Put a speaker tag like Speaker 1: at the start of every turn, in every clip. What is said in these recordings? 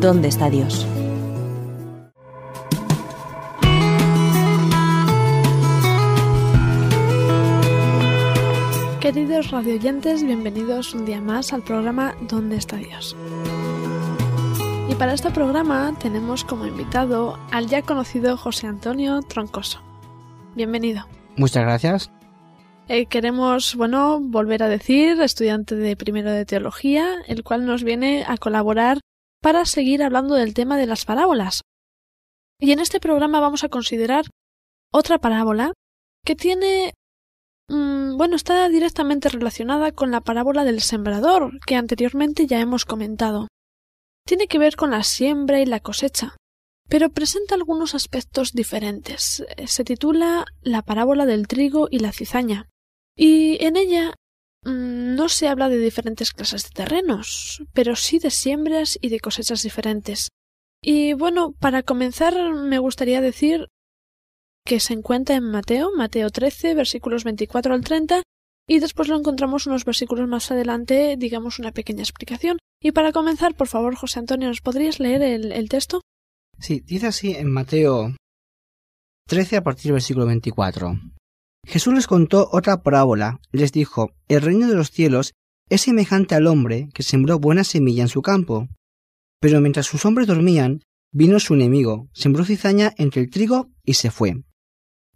Speaker 1: ¿Dónde está Dios?
Speaker 2: Queridos radioyentes, bienvenidos un día más al programa ¿Dónde está Dios? Y para este programa tenemos como invitado al ya conocido José Antonio Troncoso. Bienvenido.
Speaker 3: Muchas gracias.
Speaker 2: Eh, queremos, bueno, volver a decir, estudiante de primero de teología, el cual nos viene a colaborar para seguir hablando del tema de las parábolas. Y en este programa vamos a considerar otra parábola que tiene mm, bueno, está directamente relacionada con la parábola del sembrador, que anteriormente ya hemos comentado. Tiene que ver con la siembra y la cosecha, pero presenta algunos aspectos diferentes. Se titula La parábola del trigo y la cizaña, y en ella no se habla de diferentes clases de terrenos, pero sí de siembras y de cosechas diferentes. Y bueno, para comenzar me gustaría decir que se encuentra en Mateo, Mateo 13, versículos 24 al 30, y después lo encontramos unos versículos más adelante, digamos una pequeña explicación. Y para comenzar, por favor, José Antonio, ¿nos podrías leer el, el texto?
Speaker 3: Sí, dice así en Mateo 13 a partir del versículo 24. Jesús les contó otra parábola. Les dijo, El reino de los cielos es semejante al hombre que sembró buena semilla en su campo. Pero mientras sus hombres dormían, vino su enemigo, sembró cizaña entre el trigo y se fue.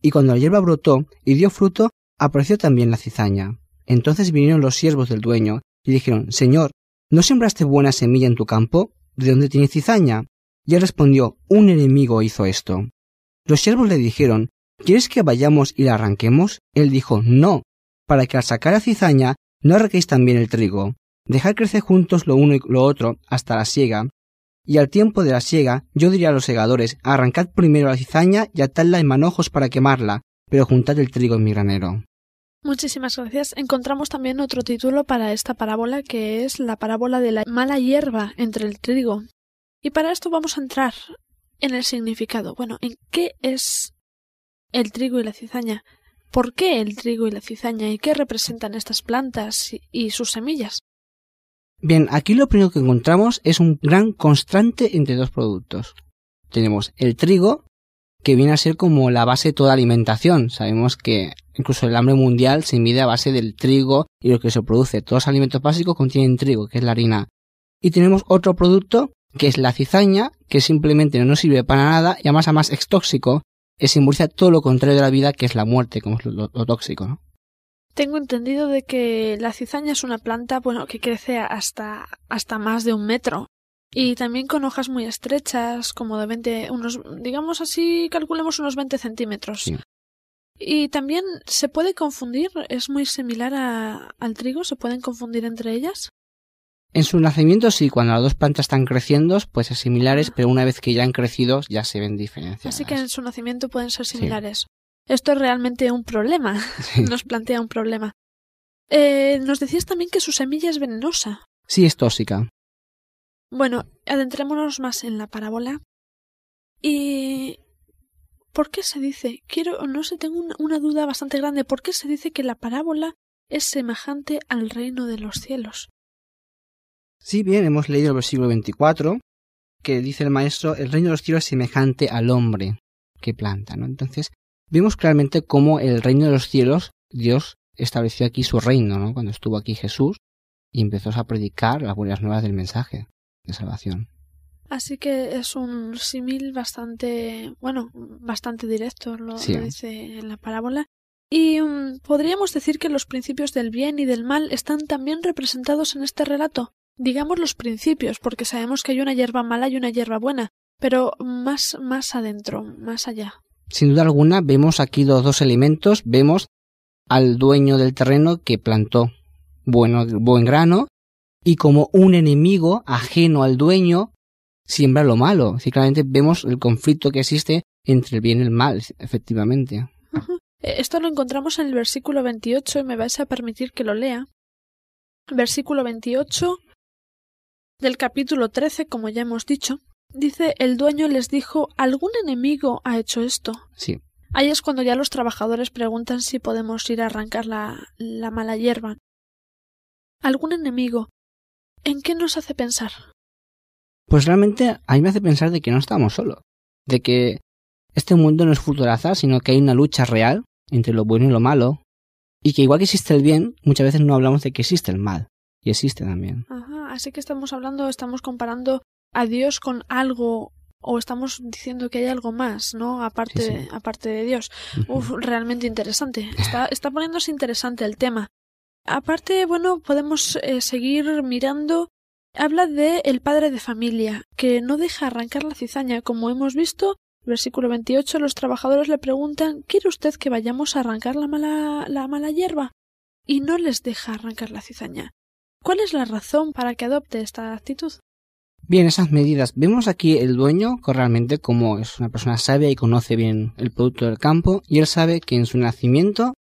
Speaker 3: Y cuando la hierba brotó y dio fruto, apareció también la cizaña. Entonces vinieron los siervos del dueño y dijeron, Señor, ¿no sembraste buena semilla en tu campo? ¿De dónde tiene cizaña? Y él respondió, Un enemigo hizo esto. Los siervos le dijeron, ¿Quieres que vayamos y la arranquemos? Él dijo, no, para que al sacar la cizaña no arranquéis también el trigo. Dejad crecer juntos lo uno y lo otro hasta la siega. Y al tiempo de la siega, yo diría a los segadores, arrancad primero la cizaña y atadla en manojos para quemarla, pero juntad el trigo en mi granero.
Speaker 2: Muchísimas gracias. Encontramos también otro título para esta parábola que es la parábola de la mala hierba entre el trigo. Y para esto vamos a entrar en el significado. Bueno, ¿en qué es el trigo y la cizaña. ¿Por qué el trigo y la cizaña y qué representan estas plantas y sus semillas?
Speaker 3: Bien, aquí lo primero que encontramos es un gran constante entre dos productos. Tenemos el trigo, que viene a ser como la base de toda alimentación. Sabemos que incluso el hambre mundial se mide a base del trigo y lo que se produce. Todos los alimentos básicos contienen trigo, que es la harina. Y tenemos otro producto, que es la cizaña, que simplemente no nos sirve para nada y además, además es tóxico simboliza todo lo contrario de la vida, que es la muerte, como es lo, tóxico, ¿no?
Speaker 2: Tengo entendido de que la cizaña es una planta, bueno, que crece hasta, hasta más de un metro. Y también con hojas muy estrechas, como de 20, unos, digamos así, calculemos unos 20 centímetros. Y también se puede confundir, es muy similar al trigo, se pueden confundir entre ellas.
Speaker 3: En su nacimiento sí, cuando las dos plantas están creciendo, pues es similares, pero una vez que ya han crecido ya se ven diferencias.
Speaker 2: Así que en su nacimiento pueden ser similares. Esto es realmente un problema, nos plantea un problema. Eh, nos decías también que su semilla es venenosa.
Speaker 3: Sí, es tóxica.
Speaker 2: Bueno, adentrémonos más en la parábola. ¿Y por qué se dice? Quiero, no sé, tengo una duda bastante grande. ¿Por qué se dice que la parábola es semejante al reino de los cielos?
Speaker 3: Sí, bien, hemos leído el versículo 24, que dice el maestro, el reino de los cielos es semejante al hombre que planta, ¿no? Entonces, vemos claramente cómo el reino de los cielos, Dios estableció aquí su reino, ¿no? Cuando estuvo aquí Jesús y empezó a predicar las buenas nuevas del mensaje de salvación.
Speaker 2: Así que es un símil bastante, bueno, bastante directo, lo, dice en la parábola. Y mm, podríamos decir que los principios del bien y del mal están también representados en este relato digamos los principios, porque sabemos que hay una hierba mala y una hierba buena, pero más, más adentro, más allá.
Speaker 3: Sin duda alguna, vemos aquí los dos elementos, vemos al dueño del terreno que plantó bueno, buen grano, y como un enemigo ajeno al dueño, siembra lo malo. Si claramente vemos el conflicto que existe entre el bien y el mal, efectivamente.
Speaker 2: Eh, esto lo encontramos en el versículo 28 y me vais a permitir que lo lea. Versículo 28 del capítulo 13, como ya hemos dicho, dice el dueño les dijo ¿algún enemigo ha hecho esto?
Speaker 3: Sí.
Speaker 2: Ahí es cuando ya los trabajadores preguntan si podemos ir a arrancar la, la mala hierba. ¿Algún enemigo? ¿En qué nos hace pensar?
Speaker 3: Pues realmente a mí me hace pensar de que no estamos solos, de que este mundo no es fruto azar, sino que hay una lucha real entre lo bueno y lo malo, y que igual que existe el bien, muchas veces no hablamos de que existe el mal, y existe también.
Speaker 2: Ajá, así que estamos hablando, estamos comparando a Dios con algo o estamos diciendo que hay algo más, ¿no? Aparte, aparte de Dios. Uf, realmente interesante. Está, está poniéndose interesante el tema. Aparte, bueno, podemos eh, seguir mirando. Habla de el padre de familia, que no deja arrancar la cizaña. Como hemos visto, versículo 28, los trabajadores le preguntan ¿Quiere usted que vayamos a arrancar la mala, la mala hierba? Y no les deja arrancar la cizaña. ¿Cuál es la razón para que adopte esta actitud?
Speaker 3: Bien, esas medidas. Vemos aquí el dueño que realmente como es una persona sabia y conoce bien el producto del campo y él sabe que en su nacimiento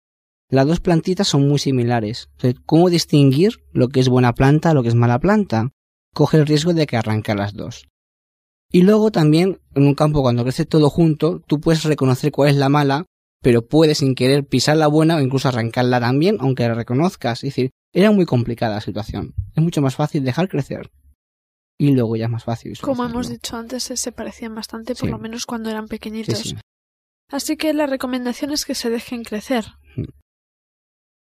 Speaker 3: las dos plantitas son muy similares. ¿Cómo distinguir lo que es buena planta lo que es mala planta? Coge el riesgo de que arranque las dos. Y luego también en un campo cuando crece todo junto, tú puedes reconocer cuál es la mala, pero puedes sin querer pisar la buena o incluso arrancarla también, aunque la reconozcas. Es decir, era muy complicada la situación. Es mucho más fácil dejar crecer y luego ya es más fácil.
Speaker 2: Como hemos dicho antes, se parecían bastante, por lo menos cuando eran pequeñitos. Así que la recomendación es que se dejen crecer.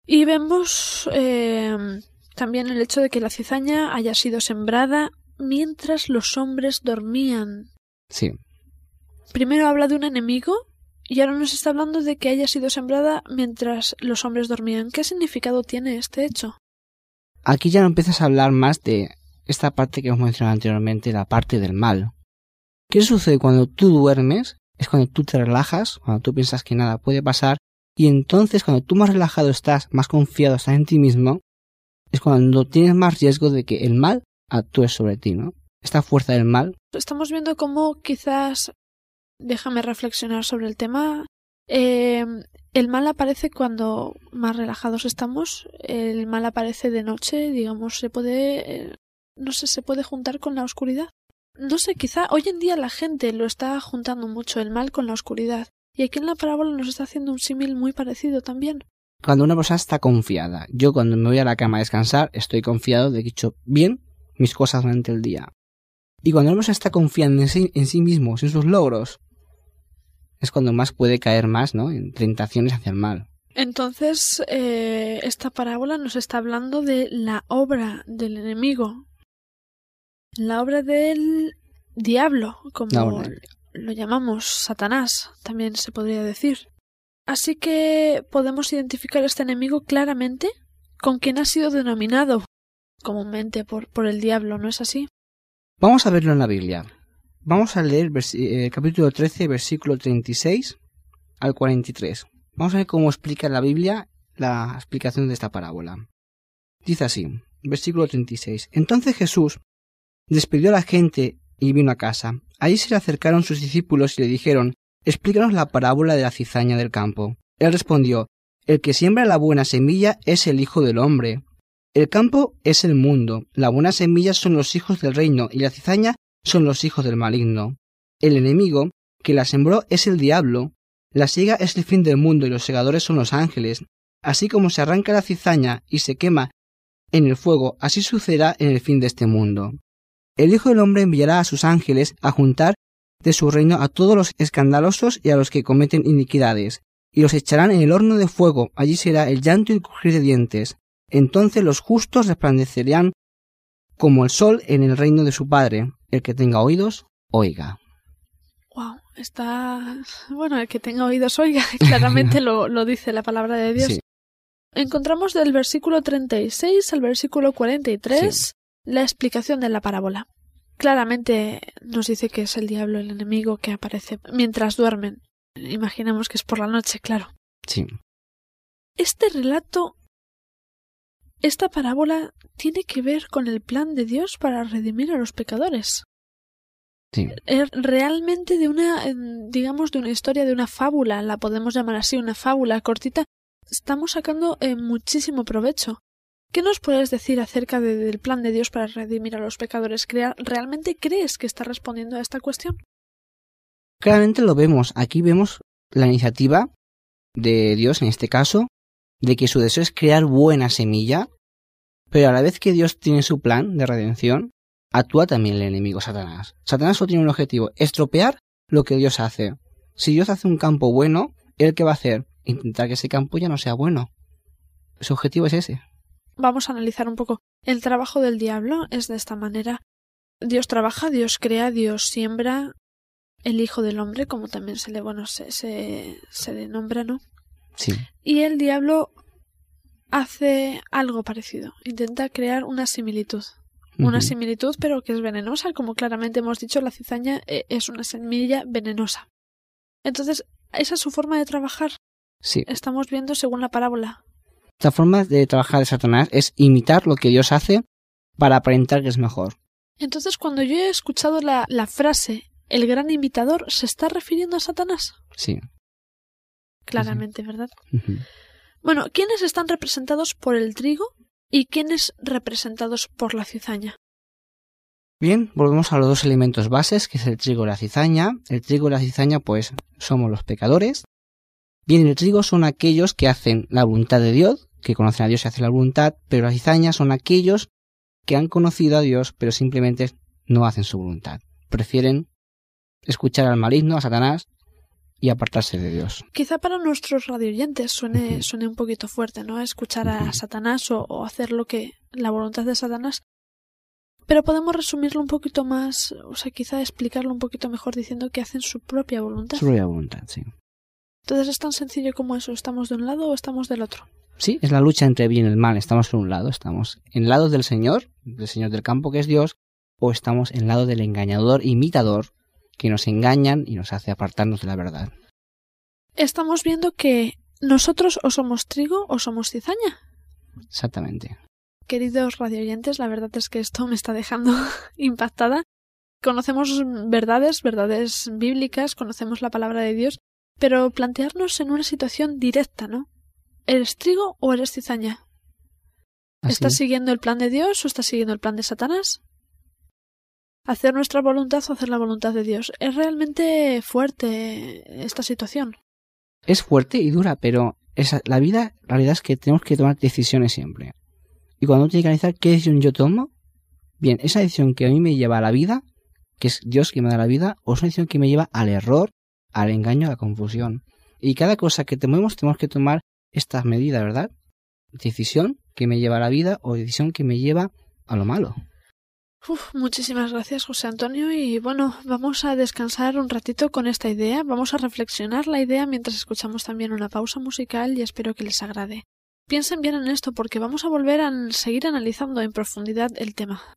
Speaker 2: Y vemos eh, también el hecho de que la cizaña haya sido sembrada mientras los hombres dormían.
Speaker 3: Sí.
Speaker 2: Primero habla de un enemigo y ahora nos está hablando de que haya sido sembrada mientras los hombres dormían. ¿Qué significado tiene este hecho?
Speaker 3: Aquí ya no empiezas a hablar más de esta parte que hemos mencionado anteriormente, la parte del mal. ¿Qué sucede cuando tú duermes? Es cuando tú te relajas, cuando tú piensas que nada puede pasar, y entonces cuando tú más relajado estás, más confiado estás en ti mismo, es cuando tienes más riesgo de que el mal actúe sobre ti, ¿no? Esta fuerza del mal.
Speaker 2: Estamos viendo cómo quizás, déjame reflexionar sobre el tema, eh, el mal aparece cuando más relajados estamos, el mal aparece de noche, digamos, se puede eh, no sé, se puede juntar con la oscuridad. No sé, quizá hoy en día la gente lo está juntando mucho el mal con la oscuridad. Y aquí en la parábola nos está haciendo un símil muy parecido también.
Speaker 3: Cuando una persona está confiada, yo cuando me voy a la cama a descansar, estoy confiado de que he hecho bien mis cosas durante el día. Y cuando una persona está confiando en sí, en sí en sus logros, es cuando más puede caer más, ¿no? En tentaciones hacia el mal.
Speaker 2: Entonces, eh, esta parábola nos está hablando de la obra del enemigo, la obra del diablo, como lo llamamos, Satanás, también se podría decir. Así que podemos identificar este enemigo claramente con quien ha sido denominado comúnmente por, por el diablo, ¿no es así?
Speaker 3: Vamos a verlo en la Biblia. Vamos a leer eh, capítulo 13, versículo 36 al 43. Vamos a ver cómo explica la Biblia la explicación de esta parábola. Dice así, versículo 36. Entonces Jesús, Despidió a la gente y vino a casa. Allí se le acercaron sus discípulos y le dijeron Explícanos la parábola de la cizaña del campo. Él respondió El que siembra la buena semilla es el Hijo del hombre. El campo es el mundo, la buena semilla son los hijos del reino y la cizaña son los hijos del maligno. El enemigo que la sembró es el diablo. La siega es el fin del mundo y los segadores son los ángeles. Así como se arranca la cizaña y se quema en el fuego, así sucederá en el fin de este mundo. El Hijo del Hombre enviará a sus ángeles a juntar de su reino a todos los escandalosos y a los que cometen iniquidades, y los echarán en el horno de fuego, allí será el llanto y el crujir de dientes. Entonces los justos resplandecerán como el sol en el reino de su Padre. El que tenga oídos, oiga.
Speaker 2: Wow, está. Bueno, el que tenga oídos, oiga. Claramente lo, lo dice la palabra de Dios. Encontramos del versículo 36 al versículo 43 la explicación de la parábola. Claramente nos dice que es el diablo el enemigo que aparece mientras duermen. Imaginemos que es por la noche, claro.
Speaker 3: Sí.
Speaker 2: Este relato, esta parábola, tiene que ver con el plan de Dios para redimir a los pecadores.
Speaker 3: Sí.
Speaker 2: Es realmente de una, digamos, de una historia, de una fábula, la podemos llamar así, una fábula cortita, estamos sacando eh, muchísimo provecho. ¿Qué nos puedes decir acerca de- del plan de Dios para redimir a los pecadores? ¿Realmente crees que está respondiendo a esta cuestión?
Speaker 3: Claramente lo vemos. Aquí vemos la iniciativa de Dios, en este caso, de que su deseo es crear buena semilla, pero a la vez que Dios tiene su plan de redención, actúa también el enemigo Satanás. Satanás solo tiene un objetivo, estropear lo que Dios hace. Si Dios hace un campo bueno, ¿él qué va a hacer? Intentar que ese campo ya no sea bueno. Su objetivo es ese.
Speaker 2: Vamos a analizar un poco. El trabajo del diablo es de esta manera. Dios trabaja, Dios crea, Dios siembra el Hijo del Hombre, como también se le, bueno, se, se, se le nombra, ¿no?
Speaker 3: Sí.
Speaker 2: Y el diablo hace algo parecido. Intenta crear una similitud. Una similitud, pero que es venenosa. Como claramente hemos dicho, la cizaña eh, es una semilla venenosa. Entonces, esa es su forma de trabajar.
Speaker 3: Sí.
Speaker 2: Estamos viendo según la parábola.
Speaker 3: La forma de trabajar de Satanás es imitar lo que Dios hace para aparentar que es mejor.
Speaker 2: Entonces, cuando yo he escuchado la, la frase el gran imitador, ¿se está refiriendo a Satanás?
Speaker 3: Sí.
Speaker 2: Claramente, ¿verdad? Bueno, ¿quiénes están representados por el trigo y quiénes representados por la cizaña?
Speaker 3: Bien, volvemos a los dos elementos bases, que es el trigo y la cizaña. El trigo y la cizaña, pues, somos los pecadores. Bien, el trigo son aquellos que hacen la voluntad de Dios, que conocen a Dios y hacen la voluntad, pero la cizaña son aquellos que han conocido a Dios, pero simplemente no hacen su voluntad. Prefieren escuchar al maligno, a Satanás, y apartarse de Dios.
Speaker 2: Quizá para nuestros radioyentes suene, suene un poquito fuerte, ¿no? Escuchar a. Satanás o, o hacer lo que la voluntad de Satanás. Pero podemos resumirlo un poquito más, o sea, quizá explicarlo un poquito mejor diciendo que hacen su propia voluntad.
Speaker 3: Su propia voluntad, sí.
Speaker 2: Entonces es tan sencillo como eso, estamos de un lado o estamos del otro.
Speaker 3: Sí, es la lucha entre bien y el mal. Estamos en un lado, estamos en el lado del Señor, del Señor del campo que es Dios, o estamos en el lado del engañador, imitador, que nos engañan y nos hace apartarnos de la verdad.
Speaker 2: Estamos viendo que nosotros o somos trigo o somos cizaña.
Speaker 3: Exactamente.
Speaker 2: Queridos radioyentes, la verdad es que esto me está dejando impactada. Conocemos verdades, verdades bíblicas, conocemos la palabra de Dios, pero plantearnos en una situación directa, ¿no? ¿Eres trigo o eres cizaña? ¿Estás
Speaker 3: es.
Speaker 2: siguiendo el plan de Dios o estás siguiendo el plan de Satanás? Hacer nuestra voluntad o hacer la voluntad de Dios. Es realmente fuerte esta situación.
Speaker 3: Es fuerte y dura, pero esa- la vida, realidad es que tenemos que tomar decisiones siempre. Y cuando uno tiene que analizar qué decisión yo tomo, bien, esa decisión que a mí me lleva a la vida, que es Dios quien me da la vida, o es una decisión que me lleva al error, al engaño, a la confusión. Y cada cosa que tomemos tenemos que tomar estas medidas, ¿verdad? Decisión que me lleva a la vida o decisión que me lleva a lo malo.
Speaker 2: Muchísimas gracias, José Antonio. Y bueno, vamos a descansar un ratito con esta idea. Vamos a reflexionar la idea mientras escuchamos también una pausa musical y espero que les agrade. Piensen bien en esto porque vamos a volver a seguir analizando en profundidad el tema.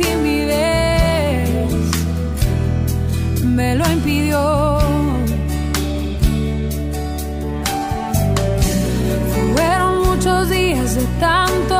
Speaker 4: timidez me lo impidió. Fueron muchos días de tanto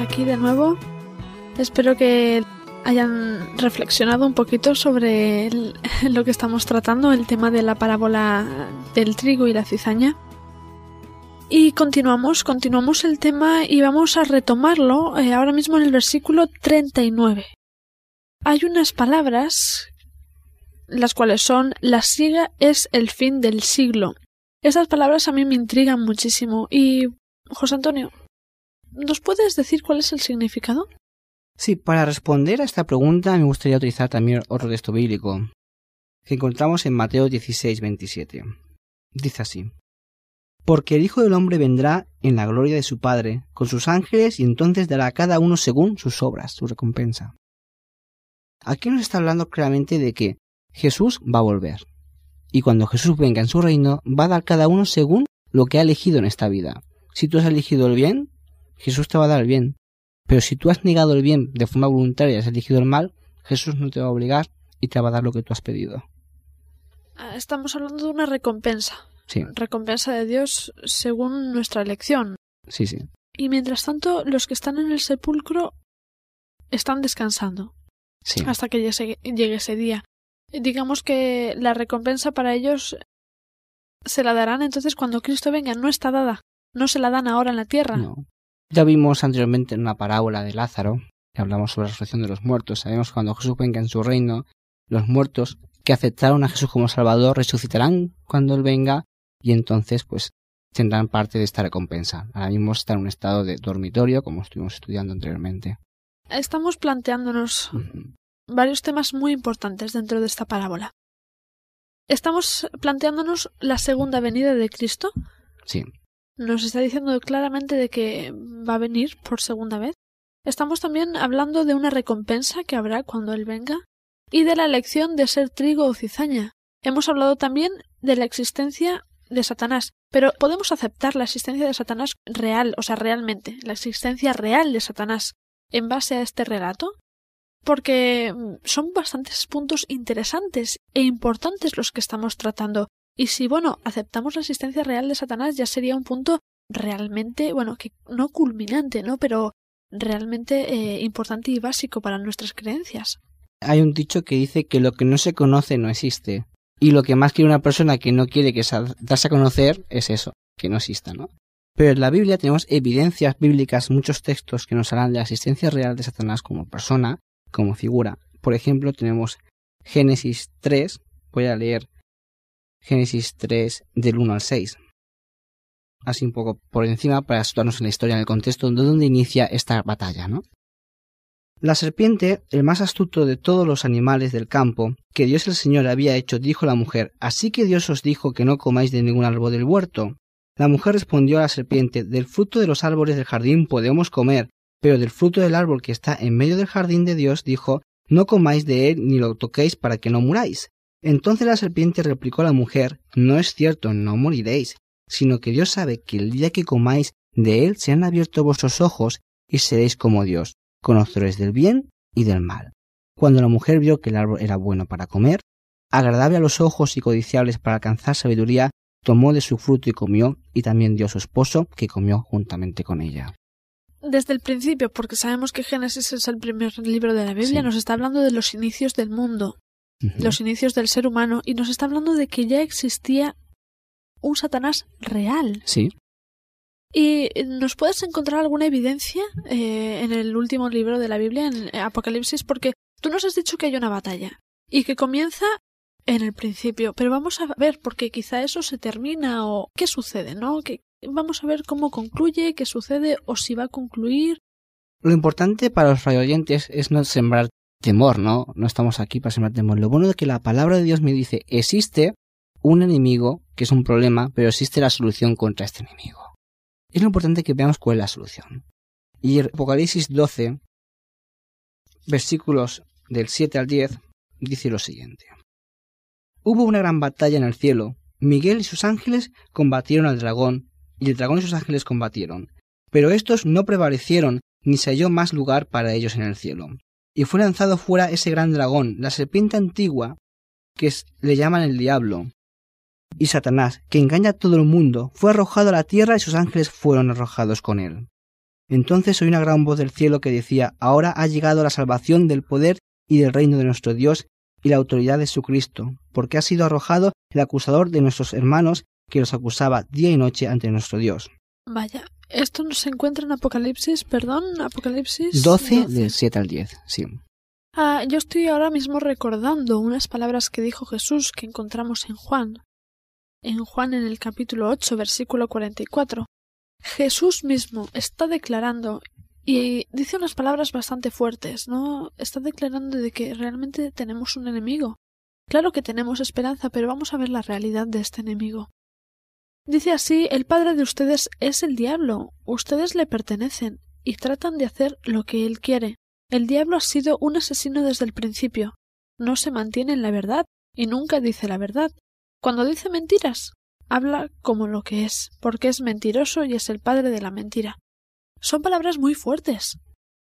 Speaker 2: aquí de nuevo. Espero que hayan reflexionado un poquito sobre lo que estamos tratando, el tema de la parábola del trigo y la cizaña. Y continuamos, continuamos el tema y vamos a retomarlo eh, ahora mismo en el versículo 39. Hay unas palabras, las cuales son la siega es el fin del siglo. Esas palabras a mí me intrigan muchísimo y, José Antonio, ¿nos puedes decir cuál es el significado?
Speaker 3: Sí, para responder a esta pregunta me gustaría utilizar también otro texto bíblico que encontramos en Mateo 16, 27. Dice así: Porque el Hijo del Hombre vendrá en la gloria de su Padre con sus ángeles y entonces dará a cada uno según sus obras, su recompensa. Aquí nos está hablando claramente de que Jesús va a volver. Y cuando Jesús venga en su reino, va a dar cada uno según lo que ha elegido en esta vida. Si tú has elegido el bien, Jesús te va a dar el bien. Pero si tú has negado el bien de forma voluntaria y has elegido el mal, Jesús no te va a obligar y te va a dar lo que tú has pedido.
Speaker 2: Ah, Estamos hablando de una recompensa.
Speaker 3: Sí,
Speaker 2: Recompensa de Dios según nuestra elección.
Speaker 3: sí, sí.
Speaker 2: Y mientras tanto, los que están en el sepulcro están descansando
Speaker 3: Sí,
Speaker 2: hasta que llegue, llegue ese día. Digamos que la recompensa para ellos se la darán entonces cuando Cristo venga. No está dada. No se la dan ahora en la tierra.
Speaker 3: no. Ya vimos anteriormente en una parábola de Lázaro, que hablamos sobre la resurrección de los muertos. Sabemos que cuando Jesús venga en su reino, los muertos que aceptaron a Jesús como Salvador resucitarán cuando Él venga y entonces pues tendrán parte de esta recompensa. Ahora mismo está en un estado de dormitorio, como estuvimos estudiando anteriormente.
Speaker 2: Estamos planteándonos varios temas muy importantes dentro de esta parábola. Estamos planteándonos la segunda venida de Cristo.
Speaker 3: Sí,
Speaker 2: Nos está diciendo claramente de que va a venir por segunda vez. Estamos también hablando de una recompensa que habrá cuando Él venga y de la elección de ser trigo o cizaña. Hemos hablado también de la existencia de Satanás, pero ¿podemos aceptar la existencia de Satanás real, o sea, realmente, la existencia real de Satanás en base a este relato? Porque mm, son bastantes puntos interesantes e importantes los que estamos tratando. Y si, bueno, aceptamos la existencia real de Satanás, ya sería un punto realmente, bueno, que no culminante, ¿no? Pero realmente eh, importante y básico para nuestras creencias.
Speaker 3: hay un dicho que dice que lo que no se conoce no existe. Y lo que más quiere una persona que no quiere que se darse a conocer es eso, que no exista, ¿no? Pero en la Biblia tenemos evidencias bíblicas, muchos textos que nos hablan de la existencia real de Satanás como persona, como figura. Por ejemplo, tenemos Génesis 3, voy a leer Génesis 3 del 1 al 6. Así un poco por encima para situarnos en la historia, en el contexto de donde inicia esta batalla, ¿no? La serpiente, el más astuto de todos los animales del campo, que Dios el Señor había hecho, dijo la mujer, Así que Dios os dijo que no comáis de ningún árbol del huerto. La mujer respondió a la serpiente, Del fruto de los árboles del jardín podemos comer, pero del fruto del árbol que está en medio del jardín de Dios, dijo, No comáis de él ni lo toquéis para que no muráis. Entonces la serpiente replicó a la mujer, No es cierto, no moriréis, sino que Dios sabe que el día que comáis de él se han abierto vuestros ojos y seréis como Dios conocedores del bien y del mal. Cuando la mujer vio que el árbol era bueno para comer, agradable a los ojos y codiciables para alcanzar sabiduría, tomó de su fruto y comió, y también dio a su esposo, que comió juntamente con ella.
Speaker 2: Desde el principio, porque sabemos que Génesis es el primer libro de la Biblia, nos está hablando de los inicios del mundo, los inicios del ser humano, y nos está hablando de que ya existía un Satanás real.
Speaker 3: Sí.
Speaker 2: ¿Y nos puedes encontrar alguna evidencia eh, en el último libro de la Biblia, en Apocalipsis? Porque tú nos has dicho que hay una batalla y que comienza en el principio, pero vamos a ver, porque quizá eso se termina o qué sucede, ¿no? Que vamos a ver cómo concluye, qué sucede o si va a concluir.
Speaker 3: Lo importante para los radioyentes es no sembrar temor, ¿no? No estamos aquí para sembrar temor. Lo bueno es que la palabra de Dios me dice, existe un enemigo que es un problema, pero existe la solución contra este enemigo es lo importante que veamos cuál es la solución. Y Apocalipsis 12, versículos del 7 al 10, dice lo siguiente. Hubo una gran batalla en el cielo. Miguel y sus ángeles combatieron al dragón, y el dragón y sus ángeles combatieron. Pero estos no prevalecieron, ni se halló más lugar para ellos en el cielo. Y fue lanzado fuera ese gran dragón, la serpiente antigua, que le llaman el diablo, y Satanás, que engaña a todo el mundo, fue arrojado a la tierra y sus ángeles fueron arrojados con él. Entonces oí una gran voz del cielo que decía, Ahora ha llegado la salvación del poder y del reino de nuestro Dios y la autoridad de su Cristo, porque ha sido arrojado el acusador de nuestros hermanos que los acusaba día y noche ante nuestro Dios.
Speaker 2: Vaya, esto no se encuentra en Apocalipsis, perdón, Apocalipsis
Speaker 3: 12, del 7 al 10, sí.
Speaker 2: Ah, yo estoy ahora mismo recordando unas palabras que dijo Jesús que encontramos en Juan en Juan en el capítulo 8, versículo 44. Jesús mismo está declarando y dice unas palabras bastante fuertes, ¿no? Está declarando de que realmente tenemos un enemigo. Claro que tenemos esperanza, pero vamos a ver la realidad de este enemigo. Dice así, el padre de ustedes es el diablo, ustedes le pertenecen y tratan de hacer lo que él quiere. El diablo ha sido un asesino desde el principio. No se mantiene en la verdad y nunca dice la verdad, cuando dice mentiras, habla como lo que es, porque es mentiroso y es el padre de la mentira. Son palabras muy fuertes.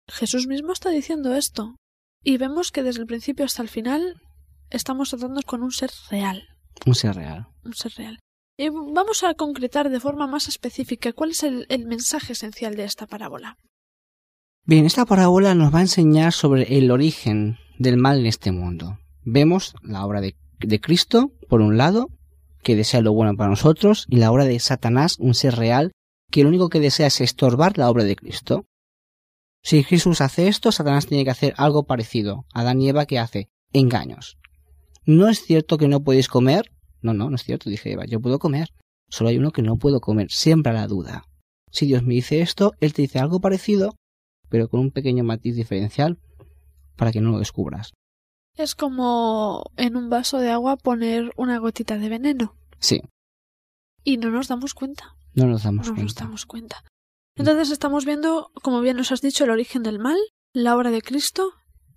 Speaker 2: Jesús mismo está diciendo esto. Y vemos que desde el principio hasta el final estamos tratando con un ser real.
Speaker 3: Un ser real.
Speaker 2: Un ser real. Y vamos a concretar de forma más específica cuál es el, mensaje esencial de esta parábola.
Speaker 3: Bien, esta parábola nos va a enseñar sobre el origen del mal en este mundo. Vemos la obra de de Cristo, por un lado, que desea lo bueno para nosotros, y la obra de Satanás, un ser real, que lo único que desea es estorbar la obra de Cristo. Si Jesús hace esto, Satanás tiene que hacer algo parecido. Adán y Eva, que hace? Engaños. No es cierto que no podéis comer. No, no, no es cierto, dije Eva, yo puedo comer. Solo hay uno que no puedo comer, siempre la duda. Si Dios me dice esto, Él te dice algo parecido, pero con un pequeño matiz diferencial para que no lo descubras.
Speaker 2: Es como en un vaso de agua poner una gotita de veneno.
Speaker 3: Sí.
Speaker 2: Y no nos damos cuenta.
Speaker 3: No nos damos
Speaker 2: no
Speaker 3: cuenta.
Speaker 2: nos damos cuenta. Entonces estamos viendo, como bien nos has dicho, el origen del mal, la obra de Cristo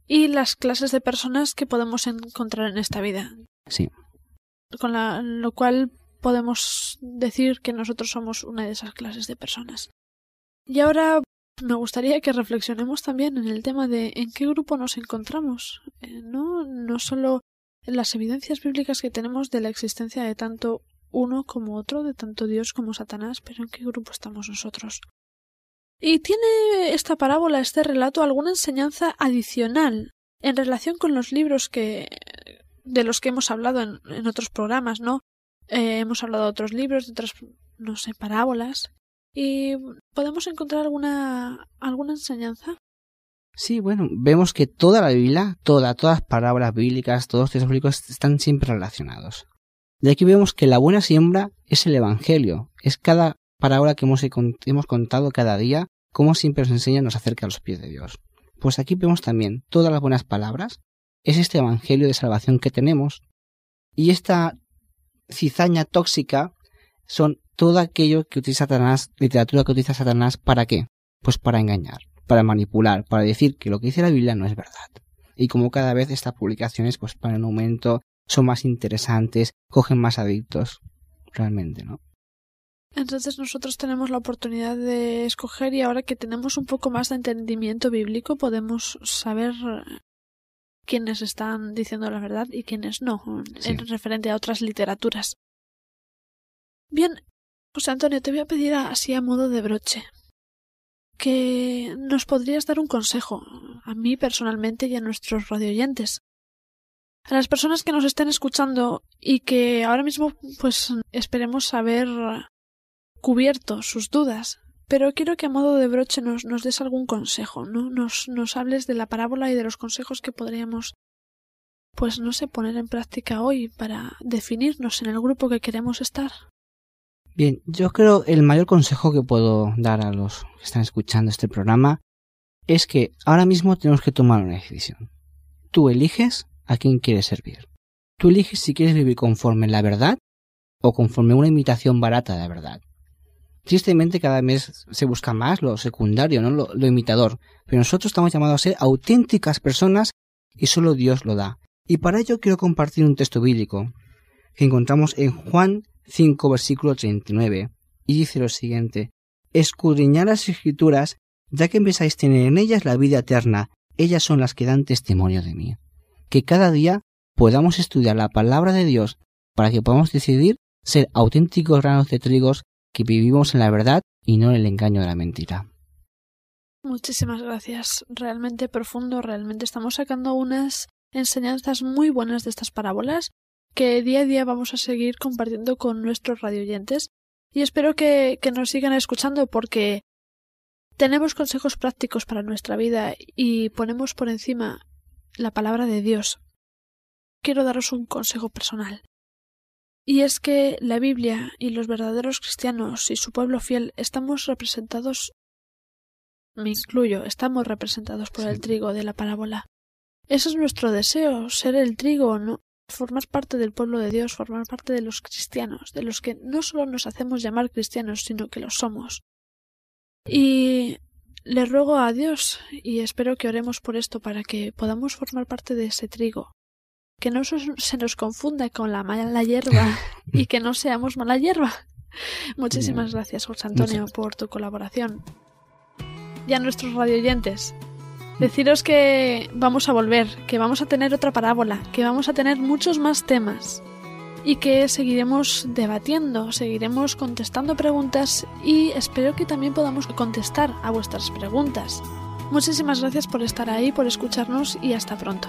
Speaker 2: y las clases de personas que podemos encontrar en esta vida.
Speaker 3: Sí.
Speaker 2: Con la, lo cual podemos decir que nosotros somos una de esas clases de personas. Y ahora me gustaría que reflexionemos también en el tema de en qué grupo nos encontramos, eh, ¿no? No solo en las evidencias bíblicas que tenemos de la existencia de tanto uno como otro, de tanto Dios como Satanás, pero en qué grupo estamos nosotros. ¿Y tiene esta parábola, este relato, alguna enseñanza adicional en relación con los libros que de los que hemos hablado en, otros programas, ¿no? Eh, hemos hablado de otros libros, de otras, no sé, parábolas. ¿Y podemos encontrar alguna, alguna enseñanza?
Speaker 3: Sí, bueno, vemos que toda la Biblia, toda, todas las parábolas bíblicas, todos los textos bíblicos están siempre relacionados. De aquí vemos que la buena siembra es el Evangelio, es cada parábola que hemos, hemos contado cada día, como siempre nos enseña, nos acerca a los pies de Dios. Pues aquí vemos también todas las buenas palabras, es este Evangelio de salvación que tenemos, y esta cizaña tóxica son todo aquello que utiliza Satanás, literatura que utiliza Satanás, ¿para qué? Pues para engañar para manipular, para decir que lo que dice la Biblia no es verdad. Y como cada vez estas publicaciones pues van en aumento, son más interesantes, cogen más adictos, realmente, ¿no?
Speaker 2: Entonces nosotros tenemos la oportunidad de escoger y ahora que tenemos un poco más de entendimiento bíblico podemos saber quiénes están diciendo la verdad y quiénes no, en referente a otras literaturas. Bien, José Antonio, te voy a pedir así a modo de broche que nos podrías dar un consejo, a mí personalmente y a nuestros radioyentes. A las personas que nos estén escuchando y que ahora mismo pues esperemos haber cubierto sus dudas, pero quiero que a modo de broche nos, des algún consejo, ¿no? Nos, nos hables de la parábola y de los consejos que podríamos pues no sé, poner en práctica hoy para definirnos en el grupo que queremos estar.
Speaker 3: Bien, yo creo el mayor consejo que puedo dar a los que están escuchando este programa es que ahora mismo tenemos que tomar una decisión. Tú eliges a quién quieres servir. Tú eliges si quieres vivir conforme la verdad o conforme una imitación barata de la verdad. Tristemente cada vez se busca más lo secundario, no lo, imitador, pero nosotros estamos llamados a ser auténticas personas y solo Dios lo da. Y para ello quiero compartir un texto bíblico que encontramos en Juan 5, versículo 39, y dice lo siguiente, Escudriñad las escrituras, ya que empezáis a tener en ellas la vida eterna, ellas son las que dan testimonio de mí. Que cada día podamos estudiar la palabra de Dios para que podamos decidir ser auténticos granos de trigos que vivimos en la verdad y no en el engaño de la mentira.
Speaker 2: Muchísimas gracias. Realmente profundo, realmente estamos sacando unas enseñanzas muy buenas de estas parábolas que día a día vamos a seguir compartiendo con nuestros radioyentes y espero que, que nos sigan escuchando porque tenemos consejos prácticos para nuestra vida y ponemos por encima la palabra de Dios. Quiero daros un consejo personal. Y es que la Biblia y los verdaderos cristianos y su pueblo fiel estamos representados, me incluyo, estamos representados por el trigo de la parábola. Ese es nuestro deseo, ser el trigo, no, formar parte del pueblo de Dios, formar parte de los cristianos, de los que no solo nos hacemos llamar cristianos, sino que lo somos. Y le ruego a Dios, y espero que oremos por esto para que podamos formar parte de ese trigo, que no se nos confunda con la mala hierba y que no seamos mala hierba. Muchísimas gracias, José Antonio, por tu colaboración. Y a nuestros radioyentes, Deciros que vamos a volver, que vamos a tener otra parábola, que vamos a tener muchos más temas y que seguiremos debatiendo, seguiremos contestando preguntas y espero que también podamos contestar a vuestras preguntas. Muchísimas gracias por estar ahí, por escucharnos y hasta pronto.